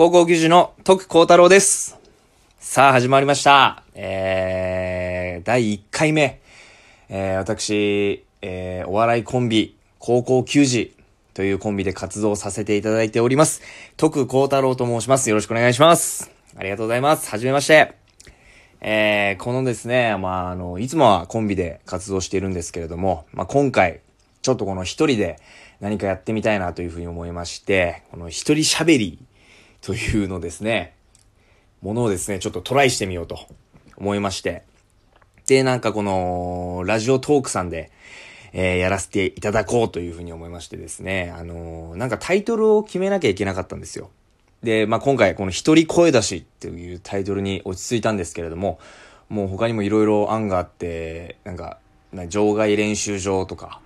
高校球児の徳光太郎です。さあ、始まりました。えー、第1回目。えー、私、えー、お笑いコンビ、高校球児というコンビで活動させていただいております。徳光太郎と申します。よろしくお願いします。ありがとうございます。はじめまして。えー、このですね、まあ、あの、いつもはコンビで活動しているんですけれども、まあ、今回、ちょっとこの一人で何かやってみたいなというふうに思いまして、この一人喋りというのですね、ものをですね、ちょっとトライしてみようと思いまして、で、なんかこの、ラジオトークさんで、えーやらせていただこうというふうに思いましてですね、あのーなんかタイトルを決めなきゃいけなかったんですよ。で、まあ、今回この一人声出しっていうタイトルに落ち着いたんですけれども、もう他にもいろいろ案があって、なんか、場外練習場とか、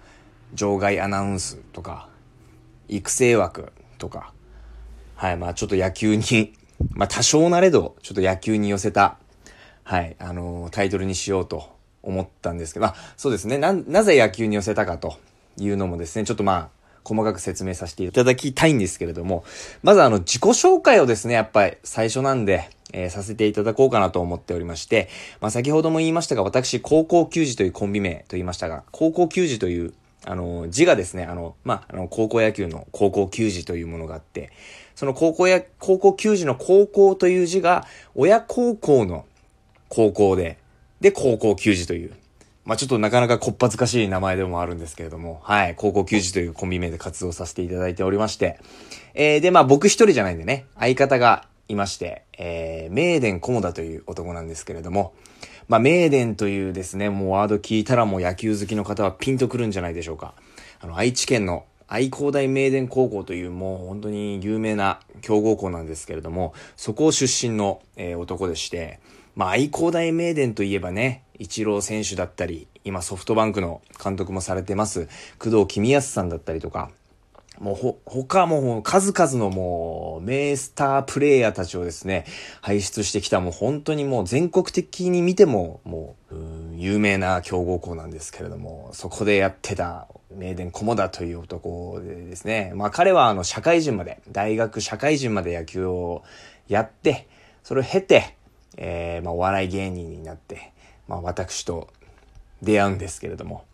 場外アナウンスとか、育成枠とか、はい、まあちょっと野球に、まあ多少なれど、ちょっと野球に寄せた、はい、あのータイトルにしようと思ったんですけど、まあそうですね、な、なぜ野球に寄せたかというのもですね、ちょっとまあ、細かく説明させていただきたいんですけれども、まずあの、自己紹介をですね、やっぱり最初なんで、えーさせていただこうかなと思っておりまして、まあ先ほども言いましたが、私、高校球児というコンビ名と言いましたが、高校球児という、あの、字がですね、あの、まあ、あの、高校野球の高校球児というものがあって、その高校や、高校球児の高校という字が、親高校の高校で、で、高校球児という、まあちょっとなかなかこっぱずかしい名前でもあるんですけれども、はい、高校球児というコンビ名で活動させていただいておりまして、えー、で、まあ僕一人じゃないんでね、相方がいまして、えー、名電菰田という男なんですけれども、まあ名電というですね、もうワード聞いたらもう野球好きの方はピンとくるんじゃないでしょうか。あの、愛知県の愛工大名電高校というもう本当に有名な強豪校なんですけれども、そこ出身の、えー男でして、まあ愛工大名電といえばね、一郎選手だったり、今ソフトバンクの監督もされてます、工藤公康さんだったりとか、もうほ、他もう数々のもう名スタープレイヤーたちをですね、輩出してきたもう本当にもう全国的に見てももう、う有名な強豪校なんですけれども、そこでやってた名電菰田という男でですね、まあ彼はあの社会人まで、大学社会人まで野球をやって、それを経て、えーまあお笑い芸人になって、まあ私と出会うんですけれども、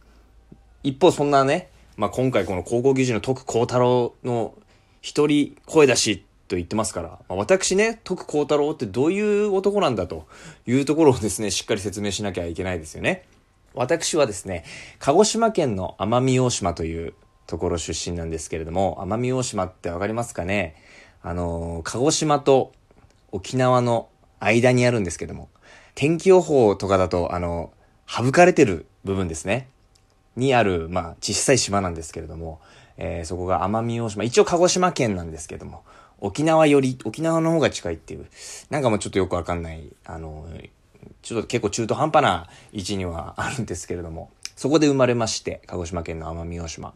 一方そんなね、まあ、今回この高校球児の徳光太郎の一人声出しと言ってますから、まあ、私ね、徳光太郎ってどういう男なんだというところをですね、しっかり説明しなきゃいけないですよね。私はですね、鹿児島県の奄美大島というところ出身なんですけれども、奄美大島ってわかりますかね？あの、鹿児島と沖縄の間にあるんですけども、天気予報とかだと、あの、省かれてる部分ですね。にある、まあ、小さい島なんですけれども、えーそこが奄美大島、一応鹿児島県なんですけども、沖縄より、沖縄の方が近いっていう、なんかもうちょっとよくわかんない、あの、ちょっと結構中途半端な位置にはあるんですけれども、そこで生まれまして、鹿児島県の奄美大島。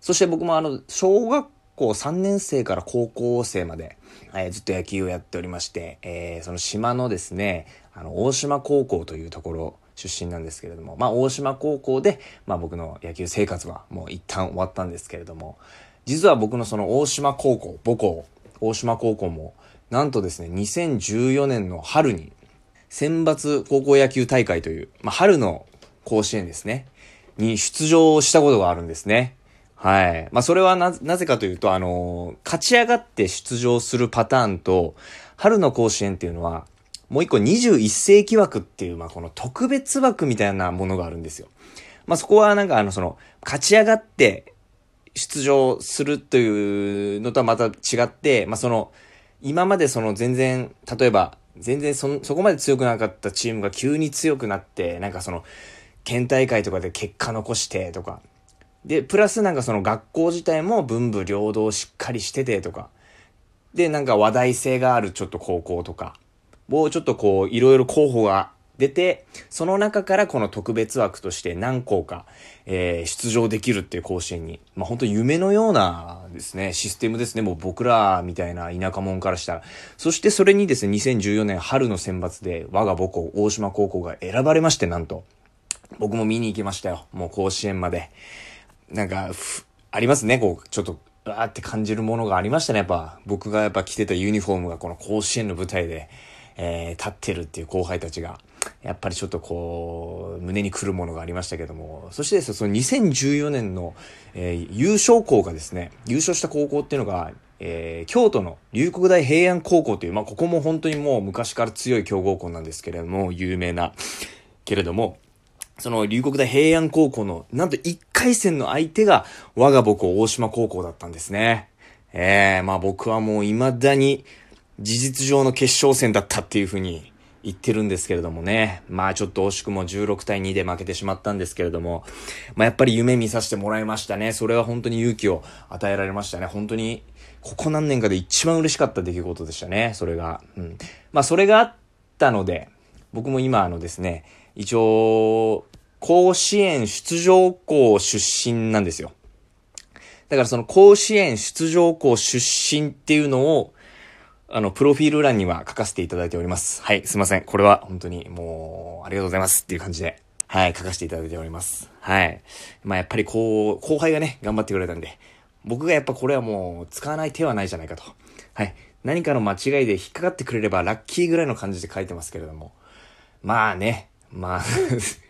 そして僕もあの、小学校3年生から高校生まで、えーずっと野球をやっておりまして、えーその島のですね、あの、大島高校というところ出身なんですけれども、まあ、大島高校で、まあ、僕の野球生活はもう一旦終わったんですけれども、実は僕のその大島高校、母校、大島高校も、なんとですね、2014年の春に、選抜高校野球大会という、まあ、春の甲子園ですね、に出場したことがあるんですね。はい。まあ、それはな、なぜかというと、あの勝ち上がって出場するパターンと、春の甲子園っていうのは、もう一個21世紀枠っていう、まあ、この特別枠みたいなものがあるんですよ。まあ、そこはなんかあの、その、勝ち上がって出場するというのとはまた違って、まあ、その、今までその全然、例えば、全然そそこまで強くなかったチームが急に強くなって、なんかその、県大会とかで結果残してとか、で、プラスなんかその学校自体も文武両道しっかりしててとか、で、なんか話題性があるちょっと高校とか、もうちょっとこう、いろいろ候補が出て、その中からこの特別枠として何校か、えー出場できるっていう甲子園に、まあ本当夢のようなですね、システムですね、もう僕らみたいな田舎者からしたら。そしてそれにですね、2014年春の選抜で我が母校、大島高校が選ばれまして、なんと。僕も見に行きましたよ。もう甲子園まで。なんか、ありますね、こう、ちょっと、わーって感じるものがありましたね、やっぱ。僕がやっぱ着てたユニフォームがこの甲子園の舞台で、えー、立ってるっていう後輩たちが、やっぱりちょっとこう、胸に来るものがありましたけども、そしてですね、その2014年の、えー、優勝校がですね、優勝した高校っていうのが、えー、京都の龍谷大平安高校という、まあ、ここも本当にもう昔から強い強豪校なんですけれども、有名な、けれども、その龍谷大平安高校の、なんと1回戦の相手が、我が母校大島高校だったんですね。ええー、まあ僕はもう未だに、事実上の決勝戦だったっていうふうに言ってるんですけれどもね。まあちょっと惜しくも16対2で負けてしまったんですけれども、まあやっぱり夢見させてもらいましたね。それは本当に勇気を与えられましたね。本当に、ここ何年かで一番嬉しかった出来事でしたね。それが。うん。まあそれがあったので、僕も今あのですね、一応、甲子園出場校出身なんですよ。だからその甲子園出場校出身っていうのを、あの、プロフィール欄には書かせていただいております。はい、すいません。これは本当にもう、ありがとうございますっていう感じで、はい、書かせていただいております。はい。まあやっぱりこう、後輩がね、頑張ってくれたんで、僕がやっぱこれはもう、使わない手はないじゃないかと。はい。何かの間違いで引っかかってくれればラッキーぐらいの感じで書いてますけれども。まあね、まあ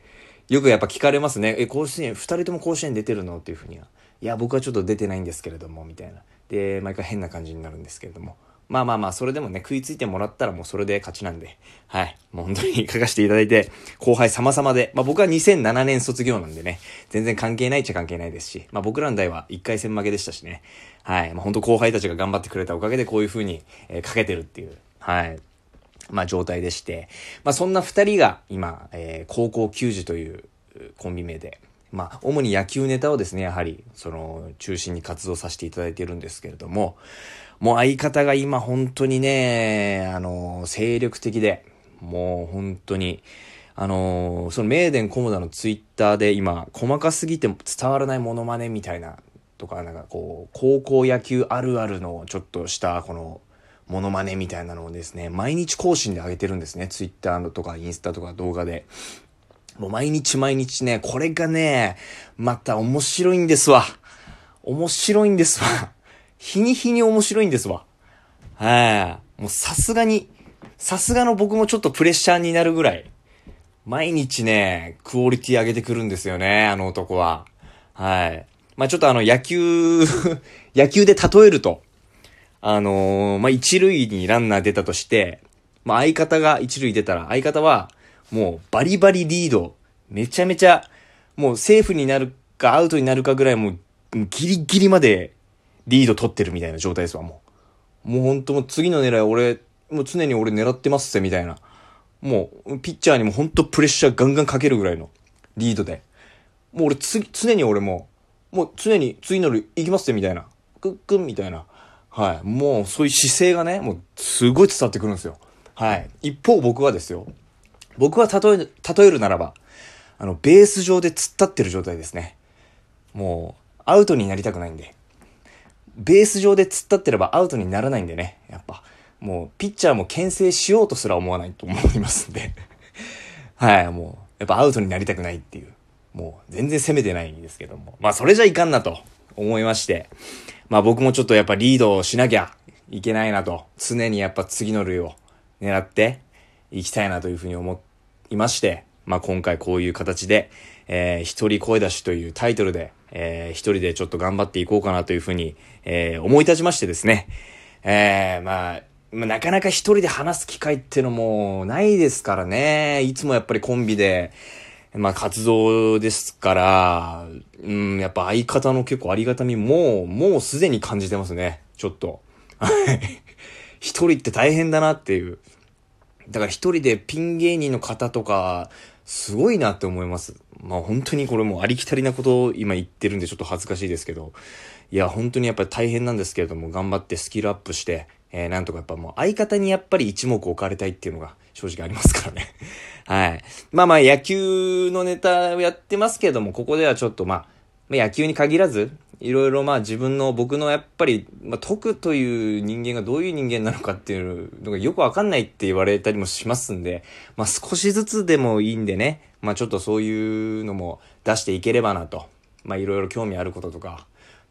よくやっぱ聞かれますね。え、甲子園、二人とも甲子園出てるの？っていうふうには。いや、僕はちょっと出てないんですけれども、みたいな。で、毎回変な感じになるんですけれども。まあまあまあ、それでもね、食いついてもらったらもうそれで勝ちなんで。はい。もう本当に 書かせていただいて、後輩様々で。まあ僕は2007年卒業なんでね、全然関係ないっちゃ関係ないですし、まあ僕らの代は1回戦負けでしたしね。はい。まあ本当後輩たちが頑張ってくれたおかげでこういう風に、えー、かけてるっていう。はい。まあ、状態でして、まあ、そんな二人が今、えー、高校球児というコンビ名で、まあ、主に野球ネタをですね、やはり、その、中心に活動させていただいているんですけれども、もう相方が今本当にね、あの、精力的で、もう本当に、あのそのメーデンコモダのツイッターで今、細かすぎて伝わらないモノマネみたいな、とか、なんかこう、高校野球あるあるのちょっとした、この、モノマネみたいなのをですね、毎日更新で上げてるんですね。ツイッターとかインスタとか動画で。もう毎日毎日ね、これがね、また面白いんですわ。面白いんですわ。日に日に面白いんですわ。はい。もうさすがに、さすがの僕もちょっとプレッシャーになるぐらい、毎日ね、クオリティ上げてくるんですよね、あの男は。はい。まあちょっとあの野球 野球で例えると、あのー、まあ、一塁にランナー出たとして、まあ、相方が一塁出たら、相方は、もうバリバリリード、めちゃめちゃ、もうセーフになるかアウトになるかぐらいもう、ギリギリまでリード取ってるみたいな状態ですわ、もう。もうほんともう次の狙い俺、もう常に俺狙ってますぜ、みたいな。もう、ピッチャーにもほんとプレッシャーガンガンかけるぐらいのリードで。もう俺つ、常に俺も、もう常に次のる行きますぜ、みたいな。クックンみたいな。はい。もう、そういう姿勢がね、もう、すごい伝わってくるんですよ。はい。一方、僕はですよ。僕は例え、例えるならば、あの、ベース上で突っ立ってる状態ですね。もう、アウトになりたくないんで。ベース上で突っ立ってればアウトにならないんでね。やっぱ、もう、ピッチャーも牽制しようとすら思わないと思いますんで。はい、もう、やっぱアウトになりたくないっていう。もう、全然攻めてないんですけども。まあ、それじゃいかんなと思いまして。まあ僕もちょっとやっぱリードをしなきゃいけないなと、常にやっぱ次の類を狙っていきたいなというふうに思いまして、まあ今回こういう形で、えー、一人声出しというタイトルで、えー、一人でちょっと頑張っていこうかなというふうに、えー、思い立ちましてですね、えー、まあ、まあ、なかなか一人で話す機会ってのもないですからね。いつもやっぱりコンビで、まあ活動ですから、うん、やっぱ相方の結構ありがたみも、もうすでに感じてますね。ちょっと。一人って大変だなっていう。だから一人でピン芸人の方とか、すごいなって思います。まあ本当にこれもありきたりなことを今言ってるんでちょっと恥ずかしいですけど、いや本当にやっぱり大変なんですけれども、頑張ってスキルアップして、えー、なんとかやっぱもう相方にやっぱり一目置かれたいっていうのが正直ありますからね。はい。まあまあ野球のネタをやってますけども、ここではちょっとまあ、野球に限らず、いろいろまあ自分の僕のやっぱり、まあ、徳という人間がどういう人間なのかっていうのがよくわかんないって言われたりもしますんで、まあ少しずつでもいいんでね、まあちょっとそういうのも出していければなと。まあいろいろ興味あることとか、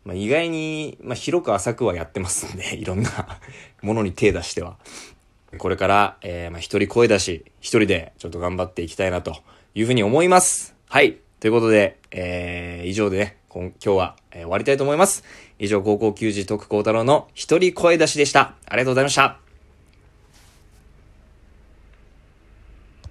まあ、意外に、まあ、広く浅くはやってますんで、いろんなものに手出しては。これから、えー、まあ、一人声出し、一人でちょっと頑張っていきたいなというふうに思います。はい。ということで、えー、以上でね、今日は、えー、終わりたいと思います。以上、高校球児徳光太郎の一人声出しでした。ありがとうございました。